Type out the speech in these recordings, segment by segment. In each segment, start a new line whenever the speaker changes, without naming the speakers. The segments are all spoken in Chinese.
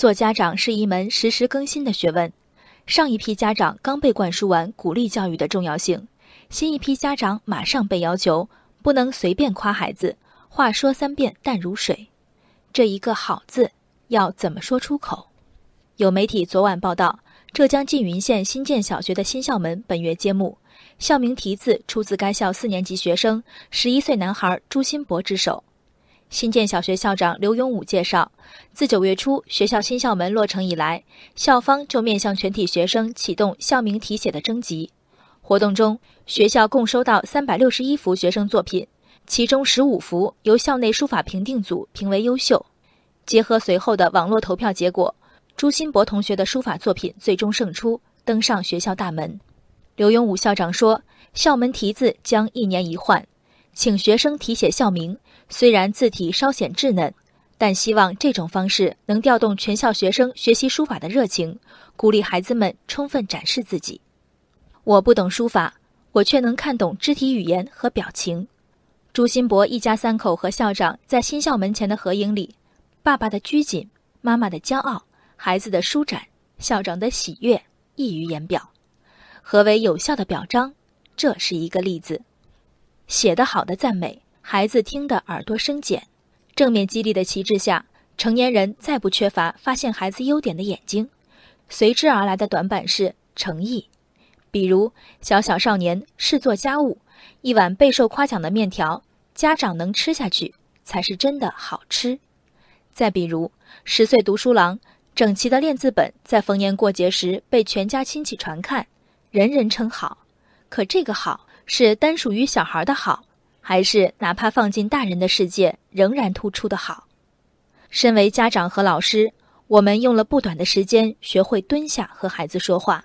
做家长是一门实时更新的学问，上一批家长刚被灌输完鼓励教育的重要性，新一批家长马上被要求不能随便夸孩子，话说三遍淡如水，这一个好字要怎么说出口？有媒体昨晚报道，浙江缙云县新建小学的新校门本月揭幕，校名题字出自该校四年级学生十一岁男孩朱新博之手。新建小学校长刘永武介绍，自九月初学校新校门落成以来，校方就面向全体学生启动校名题写的征集。活动中，学校共收到三百六十一幅学生作品，其中十五幅由校内书法评定组评为优秀。结合随后的网络投票结果，朱新博同学的书法作品最终胜出，登上学校大门。刘永武校长说：“校门题字将一年一换。”请学生题写校名，虽然字体稍显稚嫩，但希望这种方式能调动全校学生学习书法的热情，鼓励孩子们充分展示自己。我不懂书法，我却能看懂肢体语言和表情。朱新博一家三口和校长在新校门前的合影里，爸爸的拘谨，妈妈的骄傲，孩子的舒展，校长的喜悦，溢于言表。何为有效的表彰？这是一个例子。写得好的赞美，孩子听得耳朵生茧；正面激励的旗帜下，成年人再不缺乏发现孩子优点的眼睛。随之而来的短板是诚意，比如小小少年是做家务，一碗备受夸奖的面条，家长能吃下去才是真的好吃。再比如十岁读书郎整齐的练字本，在逢年过节时被全家亲戚传看，人人称好。可这个好。是单属于小孩的好，还是哪怕放进大人的世界仍然突出的好？身为家长和老师，我们用了不短的时间学会蹲下和孩子说话，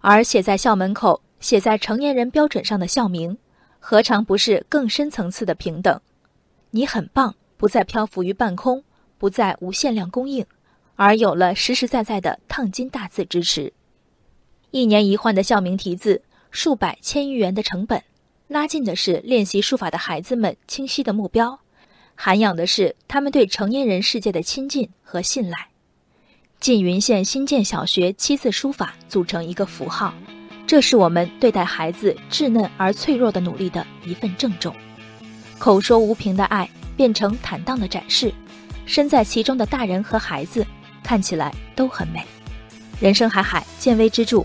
而写在校门口、写在成年人标准上的校名，何尝不是更深层次的平等？你很棒，不再漂浮于半空，不再无限量供应，而有了实实在在的烫金大字支持。一年一换的校名题字。数百千余元的成本，拉近的是练习书法的孩子们清晰的目标，涵养的是他们对成年人世界的亲近和信赖。缙云县新建小学七字书法组成一个符号，这是我们对待孩子稚嫩而脆弱的努力的一份郑重。口说无凭的爱变成坦荡的展示，身在其中的大人和孩子看起来都很美。人生海海，见微知著。